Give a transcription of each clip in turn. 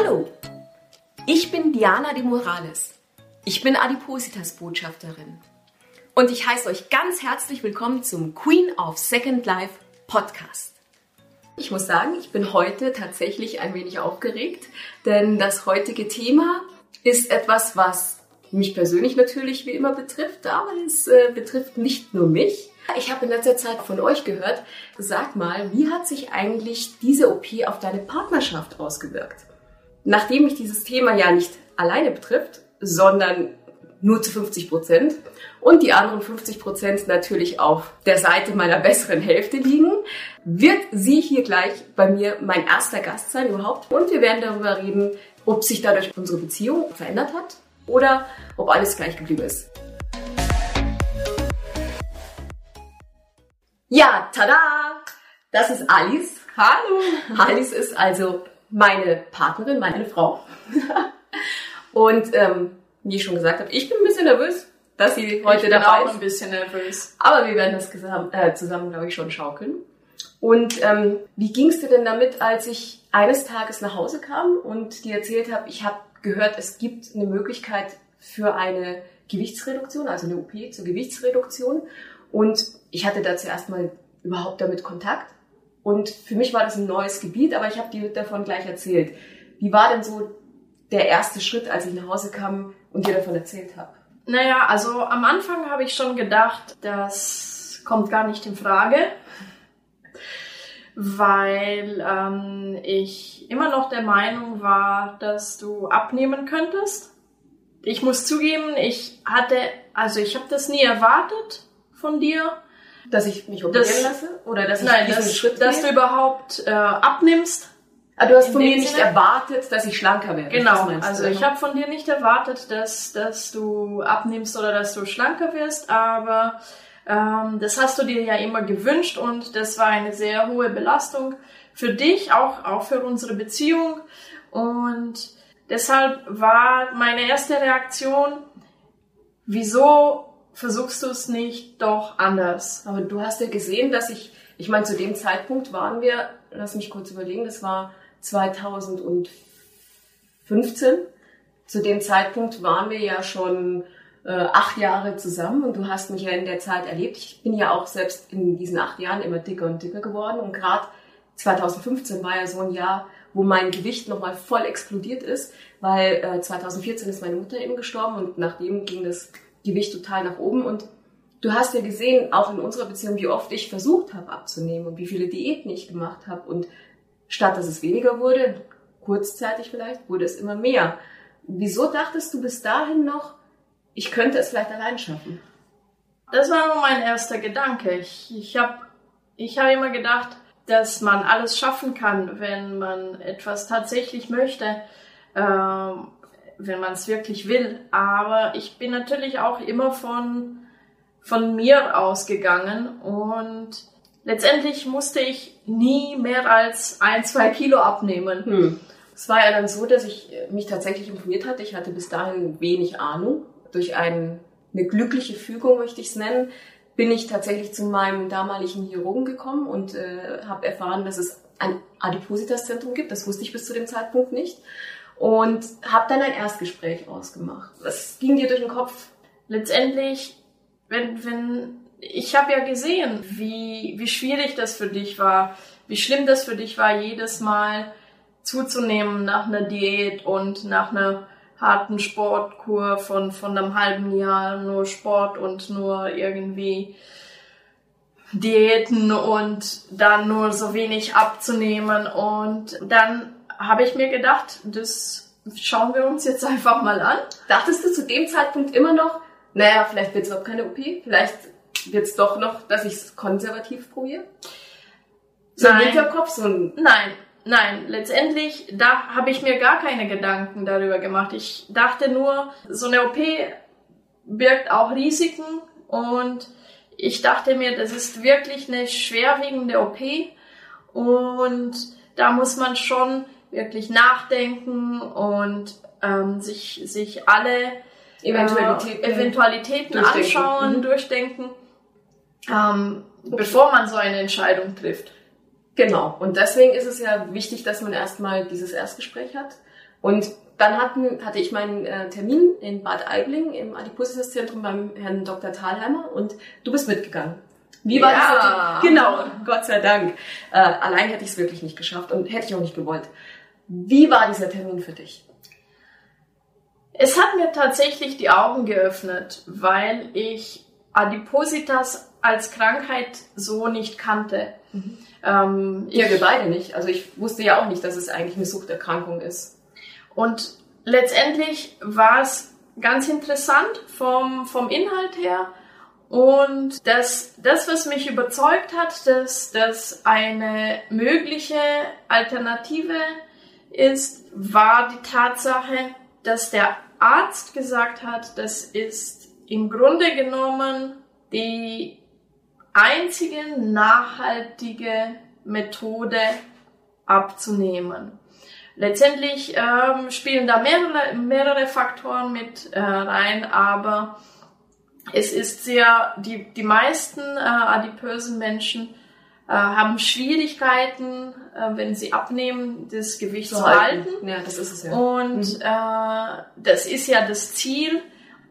Hallo, ich bin Diana de Morales. Ich bin Adipositas-Botschafterin. Und ich heiße euch ganz herzlich willkommen zum Queen of Second Life Podcast. Ich muss sagen, ich bin heute tatsächlich ein wenig aufgeregt, denn das heutige Thema ist etwas, was mich persönlich natürlich wie immer betrifft, aber es äh, betrifft nicht nur mich. Ich habe in letzter Zeit von euch gehört, sag mal, wie hat sich eigentlich diese OP auf deine Partnerschaft ausgewirkt? Nachdem mich dieses Thema ja nicht alleine betrifft, sondern nur zu 50 Prozent und die anderen 50 Prozent natürlich auf der Seite meiner besseren Hälfte liegen, wird sie hier gleich bei mir mein erster Gast sein überhaupt und wir werden darüber reden, ob sich dadurch unsere Beziehung verändert hat oder ob alles gleich geblieben ist. Ja, tada! Das ist Alice. Hallo! Alice ist also meine Partnerin, meine Frau. Und ähm, wie ich schon gesagt habe, ich bin ein bisschen nervös, dass sie heute ich bin dabei auch ein bisschen nervös. Aber wir werden das zusammen, äh, zusammen glaube ich, schon schaukeln. Und ähm, wie ging es dir denn damit, als ich eines Tages nach Hause kam und dir erzählt habe, ich habe gehört, es gibt eine Möglichkeit für eine Gewichtsreduktion, also eine OP zur Gewichtsreduktion. Und ich hatte da zuerst mal überhaupt damit Kontakt. Und für mich war das ein neues Gebiet, aber ich habe dir davon gleich erzählt. Wie war denn so der erste Schritt, als ich nach Hause kam und dir davon erzählt habe? Naja, also am Anfang habe ich schon gedacht, das kommt gar nicht in Frage, weil ähm, ich immer noch der Meinung war, dass du abnehmen könntest. Ich muss zugeben, ich hatte, also ich habe das nie erwartet von dir. Dass ich mich operieren Das- lasse? Oder dass ich Nein, diesen dass, Schritt dass du überhaupt äh, abnimmst. Ah, du hast von mir nicht Sinne- erwartet, dass ich schlanker werde. Das Genau, also ich habe von dir nicht erwartet, dass, dass du abnimmst oder dass du schlanker wirst, aber ähm, das hast du dir ja immer gewünscht und das war eine sehr hohe Belastung für dich, auch, auch für unsere Beziehung und deshalb war meine erste Reaktion, wieso versuchst du es nicht doch anders? Aber du hast ja gesehen, dass ich, ich meine, zu dem Zeitpunkt waren wir, lass mich kurz überlegen, das war 2015. Zu dem Zeitpunkt waren wir ja schon äh, acht Jahre zusammen und du hast mich ja in der Zeit erlebt. Ich bin ja auch selbst in diesen acht Jahren immer dicker und dicker geworden und gerade 2015 war ja so ein Jahr, wo mein Gewicht nochmal voll explodiert ist, weil äh, 2014 ist meine Mutter eben gestorben und nachdem ging das Gewicht total nach oben und du hast ja gesehen, auch in unserer Beziehung, wie oft ich versucht habe abzunehmen und wie viele Diäten ich gemacht habe und statt dass es weniger wurde, kurzzeitig vielleicht, wurde es immer mehr. Wieso dachtest du bis dahin noch, ich könnte es vielleicht allein schaffen? Das war nur mein erster Gedanke. Ich, ich habe ich hab immer gedacht, dass man alles schaffen kann, wenn man etwas tatsächlich möchte, ähm, wenn man es wirklich will. Aber ich bin natürlich auch immer von, von mir ausgegangen und letztendlich musste ich nie mehr als ein, zwei Kilo abnehmen. Hm. Es war ja dann so, dass ich mich tatsächlich informiert hatte. Ich hatte bis dahin wenig Ahnung. Durch ein, eine glückliche Fügung, möchte ich es nennen, bin ich tatsächlich zu meinem damaligen Chirurgen gekommen und äh, habe erfahren, dass es ein Adipositas-Zentrum gibt. Das wusste ich bis zu dem Zeitpunkt nicht. Und habe dann ein Erstgespräch ausgemacht. Was ging dir durch den Kopf? letztendlich, wenn, wenn, ich habe ja gesehen, wie, wie schwierig das für dich war, wie schlimm das für dich war, jedes Mal zuzunehmen nach einer Diät und nach einer harten Sportkur von, von einem halben Jahr nur Sport und nur irgendwie Diäten und dann nur so wenig abzunehmen. Und dann habe ich mir gedacht, das schauen wir uns jetzt einfach mal an. Dachtest du zu dem Zeitpunkt immer noch, naja, vielleicht wird es überhaupt keine OP, vielleicht wird es doch noch, dass ich es konservativ probiere? So Nein. Hinterkopf, so ein Nein, nein, letztendlich, da habe ich mir gar keine Gedanken darüber gemacht. Ich dachte nur, so eine OP birgt auch Risiken und ich dachte mir, das ist wirklich eine schwerwiegende OP und da muss man schon wirklich nachdenken und ähm, sich, sich alle Eventualitäten. äh, Eventualitäten durchdenken. anschauen, Mhm. durchdenken, ähm, bevor man so eine Entscheidung trifft. Genau. Und deswegen ist es ja wichtig, dass man erstmal dieses Erstgespräch hat, Und dann hatten, hatte ich meinen äh, Termin in Bad Aibling im Adipositas-Zentrum beim Herrn Dr. Thalheimer und du bist mitgegangen. Wie war Ja. das? Genau, Gott sei Dank. Äh, allein hätte ich es wirklich nicht geschafft und hätte ich auch nicht gewollt. Wie war dieser Termin für dich? Es hat mir tatsächlich die Augen geöffnet, weil ich Adipositas als Krankheit so nicht kannte. Ähm, Ja, ich- wir beide nicht. Also ich wusste ja auch nicht, dass es eigentlich eine Suchterkrankung ist. Und letztendlich war es ganz interessant vom, vom Inhalt her. Und das, das, was mich überzeugt hat, dass das eine mögliche Alternative ist, war die Tatsache, dass der Arzt gesagt hat, das ist im Grunde genommen die einzige nachhaltige Methode abzunehmen. Letztendlich ähm, spielen da mehrere, mehrere Faktoren mit äh, rein, aber es ist sehr, die, die meisten äh, adipösen Menschen haben Schwierigkeiten, äh, wenn sie abnehmen, das Gewicht zu halten. Ja, das ist es ja. Und äh, das ist ja das Ziel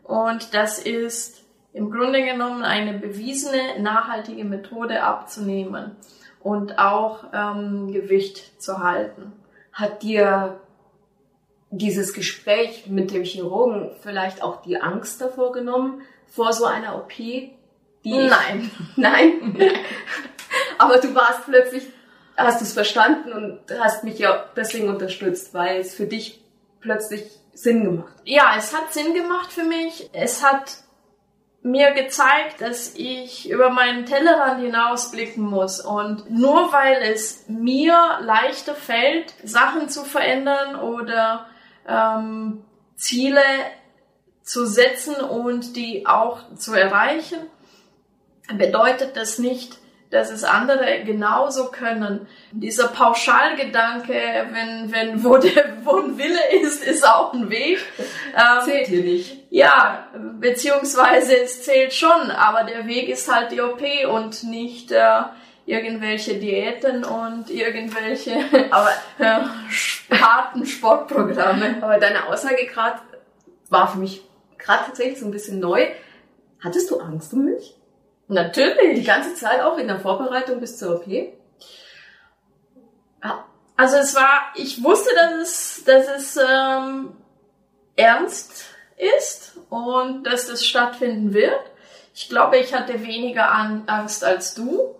und das ist im Grunde genommen eine bewiesene, nachhaltige Methode abzunehmen und auch ähm, Gewicht zu halten. Hat dir dieses Gespräch mit dem Chirurgen vielleicht auch die Angst davor genommen, vor so einer OP? Die Nein. Nein? Aber du warst plötzlich, hast es verstanden und hast mich ja deswegen unterstützt, weil es für dich plötzlich Sinn gemacht. Ja, es hat Sinn gemacht für mich. Es hat mir gezeigt, dass ich über meinen Tellerrand hinausblicken muss. Und nur weil es mir leichter fällt, Sachen zu verändern oder ähm, Ziele zu setzen und die auch zu erreichen, bedeutet das nicht, dass es andere genauso können. Dieser Pauschalgedanke, wenn, wenn, wo der, wo ein Wille ist, ist auch ein Weg. Ähm, Zählt hier nicht. ja, beziehungsweise es zählt schon, aber der Weg ist halt die OP und nicht äh, irgendwelche Diäten und irgendwelche Aber, äh, harten Sportprogramme. aber deine Aussage gerade war für mich gerade tatsächlich so ein bisschen neu. Hattest du Angst um mich? Die Natürlich. ganze Zeit auch in der Vorbereitung bis zur OP? Also es war, ich wusste, dass es, dass es ähm, ernst ist und dass das stattfinden wird. Ich glaube, ich hatte weniger an Angst als du.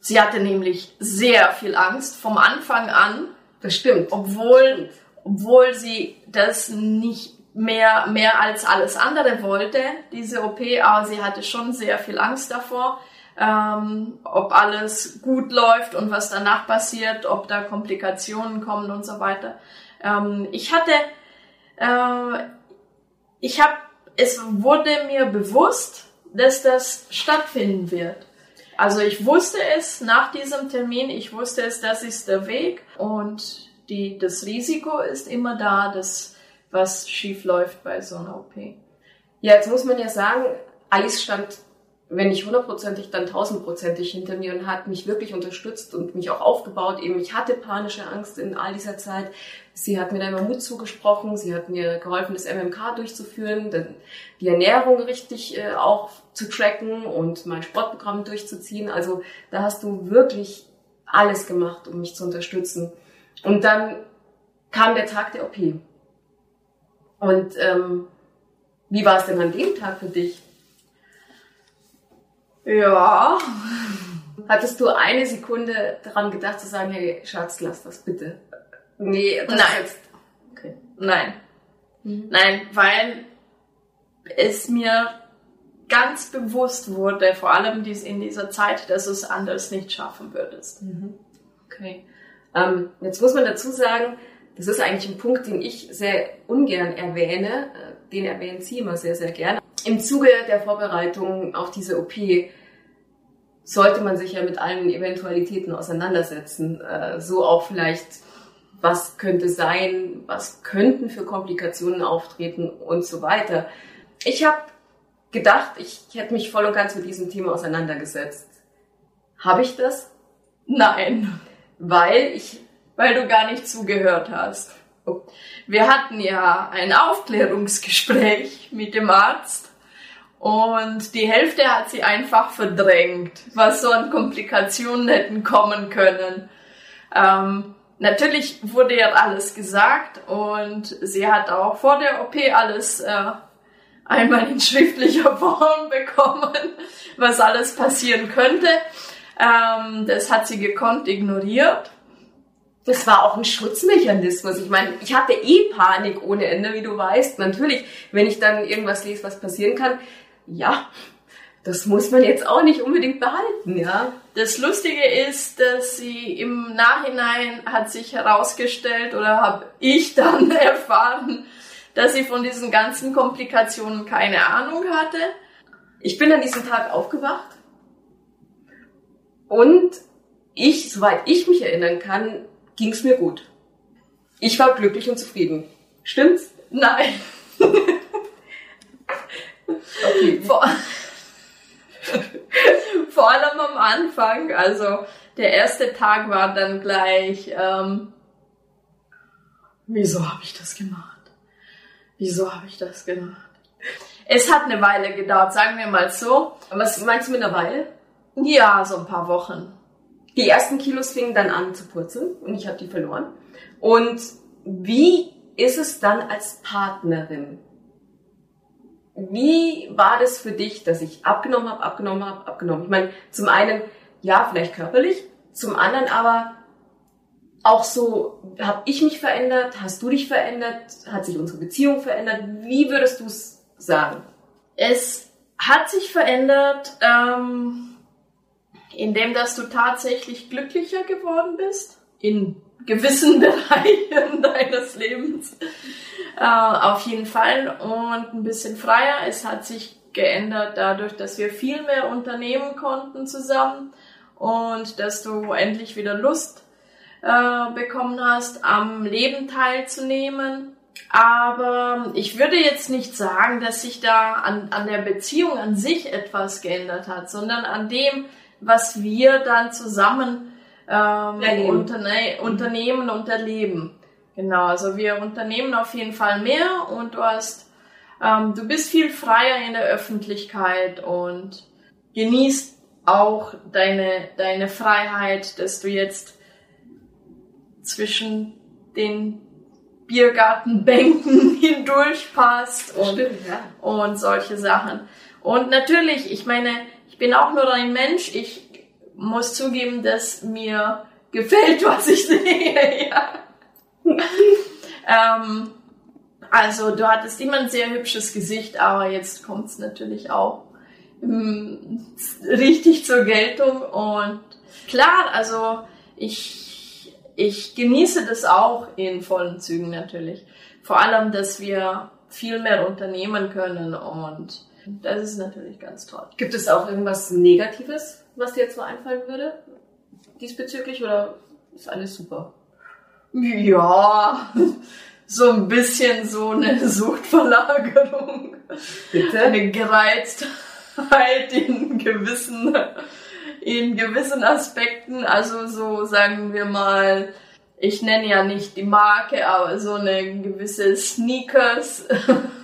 Sie hatte nämlich sehr viel Angst vom Anfang an, Das stimmt. obwohl, obwohl sie das nicht mehr, mehr als alles andere wollte, diese OP, aber sie hatte schon sehr viel Angst davor, ähm, ob alles gut läuft und was danach passiert, ob da Komplikationen kommen und so weiter. Ähm, ich hatte, äh, ich habe, es wurde mir bewusst, dass das stattfinden wird. Also ich wusste es nach diesem Termin, ich wusste es, das ist der Weg und die, das Risiko ist immer da, dass was schief läuft bei so einer OP. Ja, jetzt muss man ja sagen, Alice stand, wenn nicht hundertprozentig, dann tausendprozentig hinter mir und hat mich wirklich unterstützt und mich auch aufgebaut. Eben, ich hatte panische Angst in all dieser Zeit. Sie hat mir da immer Mut zugesprochen. Sie hat mir geholfen, das MMK durchzuführen, die Ernährung richtig äh, auch zu tracken und mein Sportprogramm durchzuziehen. Also da hast du wirklich alles gemacht, um mich zu unterstützen. Und dann kam der Tag der OP. Und ähm, wie war es denn an dem Tag für dich? Ja, Hattest du eine Sekunde daran gedacht zu sagen, hey Schatz, lass das bitte? Nee, das Nein. Jetzt, okay. nein. Mhm. Nein, weil es mir ganz bewusst wurde, vor allem dies in dieser Zeit, dass du es anders nicht schaffen würdest. okay. Ähm, jetzt muss man dazu sagen, das ist eigentlich ein Punkt, den ich sehr ungern erwähne. Äh, Den erwähnen Sie immer sehr, sehr gerne. Im Zuge der Vorbereitung auf diese OP sollte man sich ja mit allen Eventualitäten auseinandersetzen. Äh, so auch vielleicht, was könnte sein, was könnten für Komplikationen auftreten und so weiter. Ich habe gedacht, ich hätte mich voll und ganz mit diesem Thema auseinandergesetzt. Habe ich das? Nein, Weil ich weil du gar nicht zugehört hast. Wir hatten ja ein Aufklärungsgespräch mit dem Arzt und die Hälfte hat sie einfach verdrängt, was so an Komplikationen hätten kommen können. Ähm, natürlich wurde ihr alles gesagt und sie hat auch vor der OP alles äh, einmal in schriftlicher Form bekommen, was alles passieren könnte. Ähm, das hat sie gekonnt ignoriert. Das war auch ein Schutzmechanismus. Ich meine, ich hatte eh Panik ohne Ende, wie du weißt. Natürlich, wenn ich dann irgendwas lese, was passieren kann, ja, das muss man jetzt auch nicht unbedingt behalten, ja. Das Lustige ist, dass sie im Nachhinein hat sich herausgestellt oder habe ich dann erfahren, dass sie von diesen ganzen Komplikationen keine Ahnung hatte. Ich bin an diesem Tag aufgewacht und ich, soweit ich mich erinnern kann, ging es mir gut. Ich war glücklich und zufrieden. Stimmt's? Nein. okay. Vor, vor allem am Anfang, also der erste Tag war dann gleich, ähm, wieso habe ich das gemacht? Wieso habe ich das gemacht? Es hat eine Weile gedauert, sagen wir mal so. Was meinst du mit einer Weile? Ja, so ein paar Wochen. Die ersten Kilos fingen dann an zu purzeln und ich habe die verloren. Und wie ist es dann als Partnerin? Wie war das für dich, dass ich abgenommen habe, abgenommen habe, abgenommen? Ich meine, zum einen, ja, vielleicht körperlich, zum anderen aber auch so, habe ich mich verändert, hast du dich verändert, hat sich unsere Beziehung verändert? Wie würdest du es sagen? Es hat sich verändert, ähm, indem dass du tatsächlich glücklicher geworden bist in gewissen Bereichen deines Lebens. Äh, auf jeden Fall und ein bisschen freier. Es hat sich geändert dadurch, dass wir viel mehr unternehmen konnten zusammen und dass du endlich wieder Lust äh, bekommen hast, am Leben teilzunehmen. Aber ich würde jetzt nicht sagen, dass sich da an, an der Beziehung an sich etwas geändert hat, sondern an dem, was wir dann zusammen ähm, unterne unternehmen und erleben. Genau, also wir unternehmen auf jeden Fall mehr und du hast, ähm, du bist viel freier in der Öffentlichkeit und genießt auch deine, deine Freiheit, dass du jetzt zwischen den Biergartenbänken hindurch passt und, Stimmt, ja. und solche Sachen. Und natürlich, ich meine, bin auch nur ein Mensch. Ich muss zugeben, dass mir gefällt, was ich sehe. ähm, also du hattest immer ein sehr hübsches Gesicht, aber jetzt kommt es natürlich auch ähm, richtig zur Geltung. Und klar, also ich, ich genieße das auch in vollen Zügen natürlich. Vor allem, dass wir viel mehr unternehmen können und das ist natürlich ganz toll. Gibt es auch irgendwas Negatives, was dir jetzt so einfallen würde? Diesbezüglich oder ist alles super? Ja, so ein bisschen so eine Suchtverlagerung. Bitte? Eine Gereiztheit in gewissen, in gewissen Aspekten. Also so sagen wir mal, ich nenne ja nicht die Marke, aber so eine gewisse Sneakers.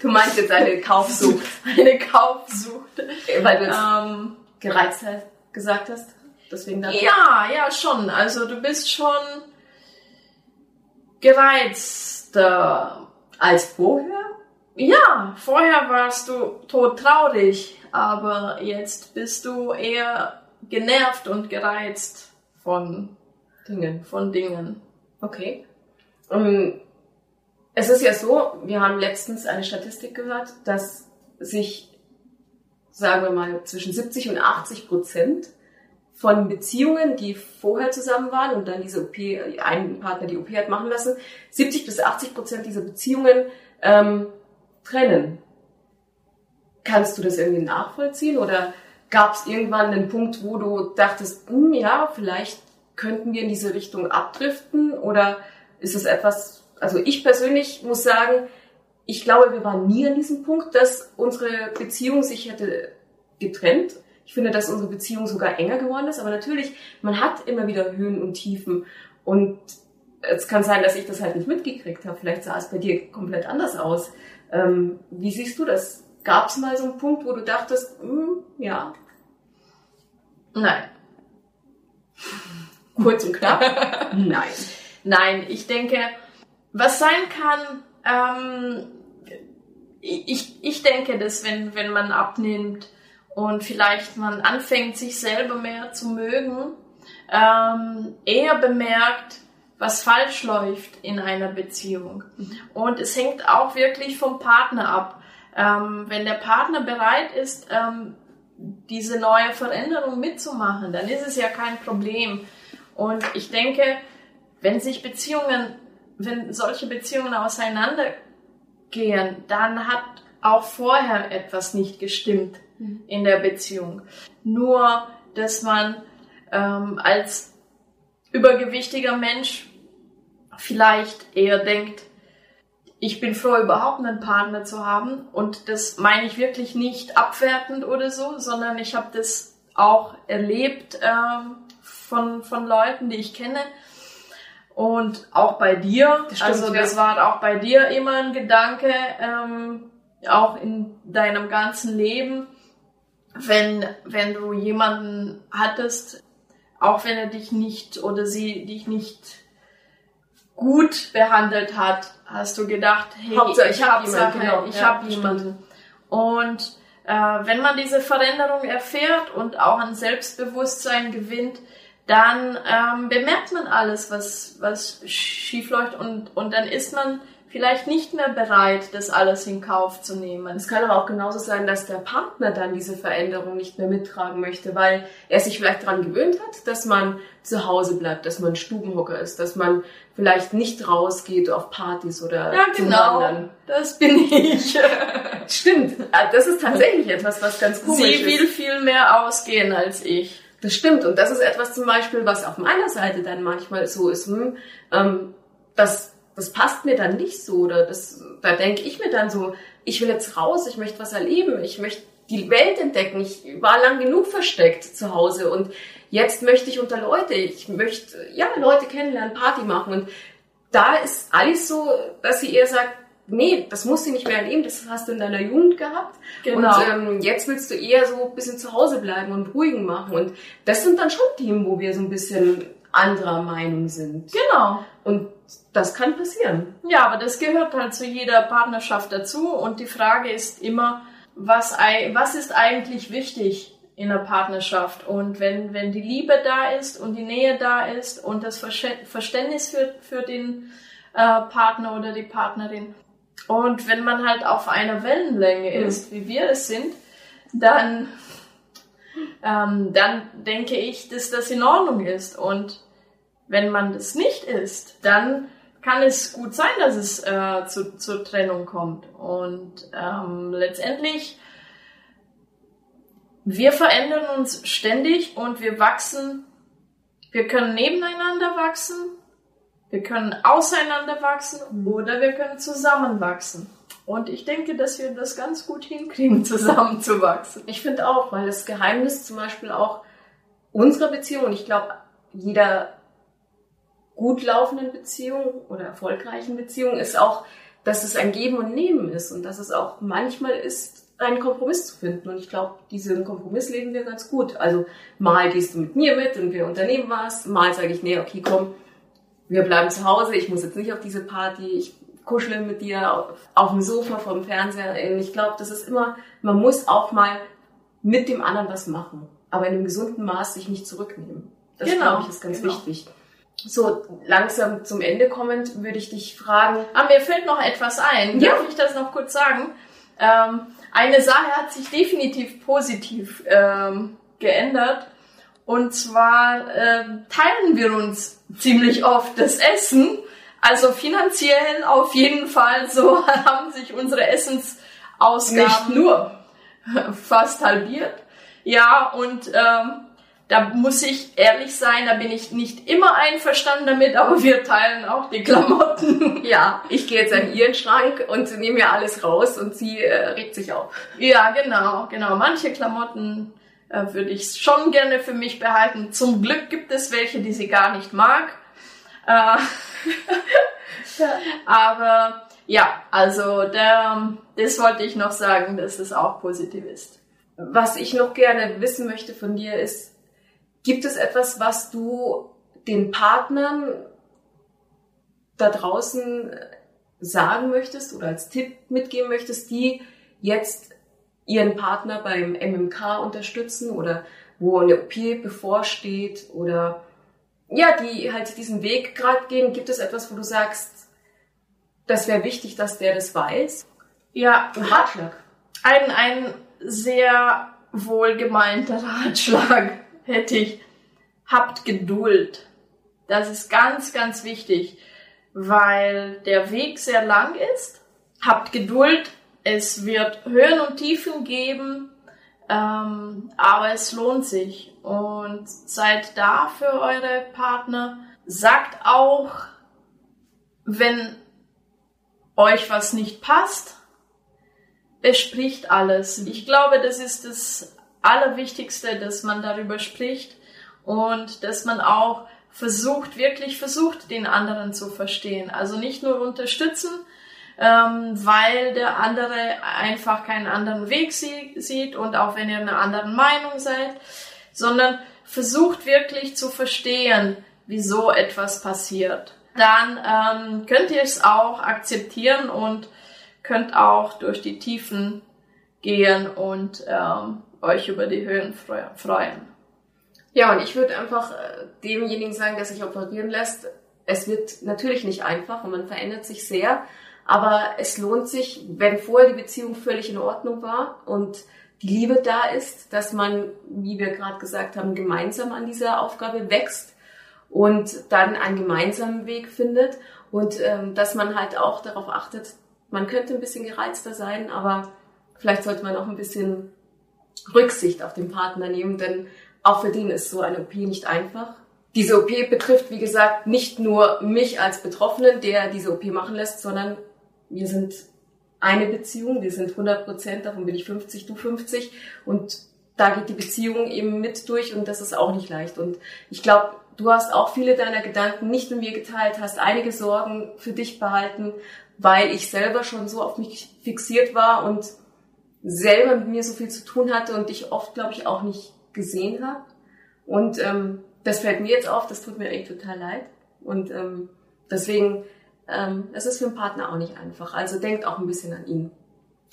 Du meinst jetzt eine Kaufsucht. eine Kaufsucht. Weil du Ähm, Gereiztheit gesagt hast? Deswegen dann. Ja, ja, schon. Also du bist schon gereizter. Als vorher? Ja, vorher warst du todtraurig, aber jetzt bist du eher genervt und gereizt von Dinge. von Dingen. Okay. Ähm, es ist ja so, wir haben letztens eine Statistik gehört, dass sich, sagen wir mal, zwischen 70 und 80 Prozent von Beziehungen, die vorher zusammen waren und dann diese OP, ein Partner die OP hat machen lassen, 70 bis 80 Prozent dieser Beziehungen ähm, trennen. Kannst du das irgendwie nachvollziehen oder gab es irgendwann einen Punkt, wo du dachtest, hm, ja, vielleicht könnten wir in diese Richtung abdriften oder ist es etwas, also ich persönlich muss sagen, ich glaube, wir waren nie an diesem Punkt, dass unsere Beziehung sich hätte getrennt. Ich finde, dass unsere Beziehung sogar enger geworden ist, aber natürlich, man hat immer wieder Höhen und Tiefen und es kann sein, dass ich das halt nicht mitgekriegt habe. Vielleicht sah es bei dir komplett anders aus. Ähm, wie siehst du das? Gab es mal so einen Punkt, wo du dachtest, hm, ja? Nein. Kurz und knapp? Nein. Nein, ich denke, was sein kann, ähm, ich, ich denke, dass wenn, wenn man abnimmt und vielleicht man anfängt, sich selber mehr zu mögen, ähm, eher bemerkt, was falsch läuft in einer Beziehung. Und es hängt auch wirklich vom Partner ab. Ähm, wenn der Partner bereit ist, ähm, diese neue Veränderung mitzumachen, dann ist es ja kein Problem. Und ich denke, wenn sich Beziehungen, wenn solche Beziehungen auseinandergehen, dann hat auch vorher etwas nicht gestimmt mhm. in der Beziehung. Nur, dass man ähm, als übergewichtiger Mensch vielleicht eher denkt, ich bin froh, überhaupt einen Partner zu haben. Und das meine ich wirklich nicht abwertend oder so, sondern ich habe das auch erlebt ähm, von, von Leuten, die ich kenne. Und auch bei dir. Das stimmt, also das ja. war auch bei dir immer ein Gedanke, ähm, auch in deinem ganzen Leben, wenn, wenn du jemanden hattest, auch wenn er dich nicht oder sie dich nicht gut behandelt hat, hast du gedacht, hey, Hauptsache, ich habe jemanden, genau. ich ja, habe jemanden. Und äh, wenn man diese Veränderung erfährt und auch an Selbstbewusstsein gewinnt, dann ähm, bemerkt man alles, was, was schief läuft und, und dann ist man vielleicht nicht mehr bereit, das alles in Kauf zu nehmen. Es kann aber auch genauso sein, dass der Partner dann diese Veränderung nicht mehr mittragen möchte, weil er sich vielleicht daran gewöhnt hat, dass man zu Hause bleibt, dass man Stubenhocker ist, dass man vielleicht nicht rausgeht auf Partys oder ja, genau. Wandern. Das bin ich. Stimmt. Ah, das ist tatsächlich etwas, was ganz komisch Sie ist. Sie will viel mehr ausgehen als ich. Das stimmt. Und das ist etwas zum Beispiel, was auf meiner Seite dann manchmal so ist, hm, ähm, dass das passt mir dann nicht so. Oder das, da denke ich mir dann so, ich will jetzt raus, ich möchte was erleben, ich möchte die Welt entdecken. Ich war lang genug versteckt zu Hause und jetzt möchte ich unter Leute, ich möchte ja Leute kennenlernen, Party machen. Und da ist alles so, dass sie eher sagt, nee, das musst du nicht mehr erleben, das hast du in deiner Jugend gehabt. Genau. Und ähm, jetzt willst du eher so ein bisschen zu Hause bleiben und ruhigen machen. Und das sind dann schon Themen, wo wir so ein bisschen anderer Meinung sind. Genau. Und das kann passieren. Ja, aber das gehört halt zu jeder Partnerschaft dazu. Und die Frage ist immer, was, was ist eigentlich wichtig in einer Partnerschaft? Und wenn, wenn die Liebe da ist und die Nähe da ist und das Verständnis für, für den äh, Partner oder die Partnerin und wenn man halt auf einer Wellenlänge mhm. ist, wie wir es sind, dann, ähm, dann denke ich, dass das in Ordnung ist. Und wenn man das nicht ist, dann kann es gut sein, dass es äh, zu, zur Trennung kommt. Und ähm, letztendlich, wir verändern uns ständig und wir wachsen. Wir können nebeneinander wachsen, wir können auseinander wachsen oder wir können zusammenwachsen. Und ich denke, dass wir das ganz gut hinkriegen, zusammenzuwachsen. Ich finde auch, weil das Geheimnis zum Beispiel auch unserer Beziehung, ich glaube, jeder gut laufenden Beziehung oder erfolgreichen Beziehung ist auch, dass es ein Geben und Nehmen ist und dass es auch manchmal ist, einen Kompromiss zu finden. Und ich glaube, diesen Kompromiss leben wir ganz gut. Also mal gehst du mit mir mit und wir unternehmen was, mal sage ich, nee, okay, komm, wir bleiben zu Hause, ich muss jetzt nicht auf diese Party, ich kuschle mit dir auf, auf dem Sofa vom Fernseher. Ich glaube, das ist immer, man muss auch mal mit dem anderen was machen, aber in einem gesunden Maß sich nicht zurücknehmen. Das genau, glaube ich ist ganz genau. wichtig. So, langsam zum Ende kommend würde ich dich fragen. Ah, mir fällt noch etwas ein. Ja. Darf ich das noch kurz sagen? Ähm, eine Sache hat sich definitiv positiv ähm, geändert. Und zwar äh, teilen wir uns ziemlich oft das Essen. Also finanziell auf jeden Fall so haben sich unsere Essensausgaben nicht nur fast halbiert. Ja, und ähm, da muss ich ehrlich sein, da bin ich nicht immer einverstanden damit, aber wir teilen auch die Klamotten. Ja, ich gehe jetzt an ihren Schrank und nehme mir alles raus und sie äh, regt sich auf. Ja, genau, genau. Manche Klamotten äh, würde ich schon gerne für mich behalten. Zum Glück gibt es welche, die sie gar nicht mag. Äh, aber ja, also der, das wollte ich noch sagen, dass es auch positiv ist. Was ich noch gerne wissen möchte von dir ist, gibt es etwas, was du den Partnern da draußen sagen möchtest oder als Tipp mitgeben möchtest, die jetzt ihren Partner beim MMK unterstützen oder wo eine OP bevorsteht oder ja, die halt diesen Weg gerade gehen, gibt es etwas, wo du sagst, das wäre wichtig, dass der das weiß? Ja, ein Ratschlag. Ein, ein sehr wohlgemeinter Ratschlag hätte ich. Habt Geduld. Das ist ganz, ganz wichtig, weil der Weg sehr lang ist. Habt Geduld. Es wird Höhen und Tiefen geben, ähm, aber es lohnt sich. Und seid da für eure Partner. Sagt auch, wenn euch was nicht passt, bespricht alles. Ich glaube, das ist das Allerwichtigste, dass man darüber spricht und dass man auch versucht, wirklich versucht, den anderen zu verstehen. Also nicht nur unterstützen, ähm, weil der andere einfach keinen anderen Weg sie sieht und auch wenn ihr einer anderen Meinung seid, sondern versucht wirklich zu verstehen, wieso etwas passiert dann ähm, könnt ihr es auch akzeptieren und könnt auch durch die Tiefen gehen und ähm, euch über die Höhen freuen. Ja, und ich würde einfach äh, demjenigen sagen, der sich operieren lässt, es wird natürlich nicht einfach und man verändert sich sehr, aber es lohnt sich, wenn vorher die Beziehung völlig in Ordnung war und die Liebe da ist, dass man, wie wir gerade gesagt haben, gemeinsam an dieser Aufgabe wächst und dann einen gemeinsamen Weg findet und ähm, dass man halt auch darauf achtet, man könnte ein bisschen gereizter sein, aber vielleicht sollte man auch ein bisschen Rücksicht auf den Partner nehmen, denn auch für den ist so eine OP nicht einfach. Diese OP betrifft, wie gesagt, nicht nur mich als Betroffenen, der diese OP machen lässt, sondern wir sind eine Beziehung, wir sind 100 Prozent, davon bin ich 50, du 50 und da geht die Beziehung eben mit durch und das ist auch nicht leicht. Und ich glaube, du hast auch viele deiner Gedanken nicht mit mir geteilt, hast einige Sorgen für dich behalten, weil ich selber schon so auf mich fixiert war und selber mit mir so viel zu tun hatte und dich oft, glaube ich, auch nicht gesehen habe. Und ähm, das fällt mir jetzt auf, das tut mir echt total leid. Und ähm, deswegen, ähm, es ist für einen Partner auch nicht einfach. Also denkt auch ein bisschen an ihn.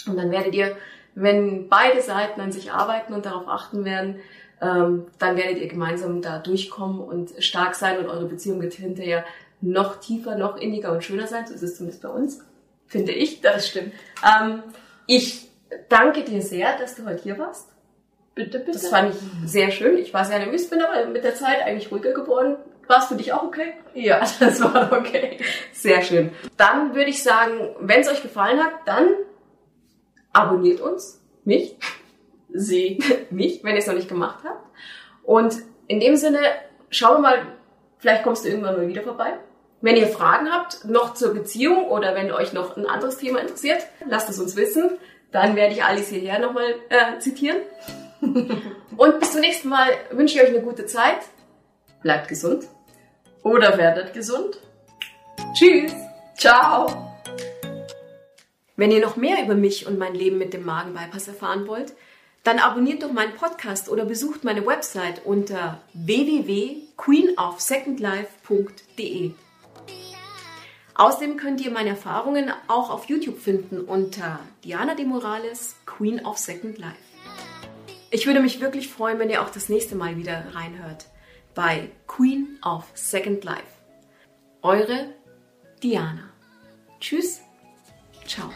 Und dann werdet ihr, wenn beide Seiten an sich arbeiten und darauf achten werden, ähm, dann werdet ihr gemeinsam da durchkommen und stark sein und eure Beziehung wird hinterher noch tiefer, noch inniger und schöner sein. So ist es zumindest bei uns, finde ich. Das stimmt. Ähm, ich danke dir sehr, dass du heute hier warst. Bitte, bitte. Das fand ich sehr schön. Ich war sehr nervös, bin aber mit der Zeit eigentlich ruhiger geworden. War es für dich auch okay? Ja, das war okay. Sehr schön. Dann würde ich sagen, wenn es euch gefallen hat, dann abonniert uns, mich, sie, mich, wenn ihr es noch nicht gemacht habt. Und in dem Sinne, schauen wir mal, vielleicht kommst du irgendwann mal wieder vorbei. Wenn ihr Fragen habt, noch zur Beziehung oder wenn euch noch ein anderes Thema interessiert, lasst es uns wissen. Dann werde ich Alice hierher nochmal äh, zitieren. Und bis zum nächsten Mal wünsche ich euch eine gute Zeit. Bleibt gesund. Oder werdet gesund. Tschüss. Ciao. Wenn ihr noch mehr über mich und mein Leben mit dem Magenbypass erfahren wollt, dann abonniert doch meinen Podcast oder besucht meine Website unter www.queenofsecondlife.de. Außerdem könnt ihr meine Erfahrungen auch auf YouTube finden unter Diana de Morales, Queen of Second Life. Ich würde mich wirklich freuen, wenn ihr auch das nächste Mal wieder reinhört bei Queen of Second Life. Eure Diana. Tschüss. Ciao.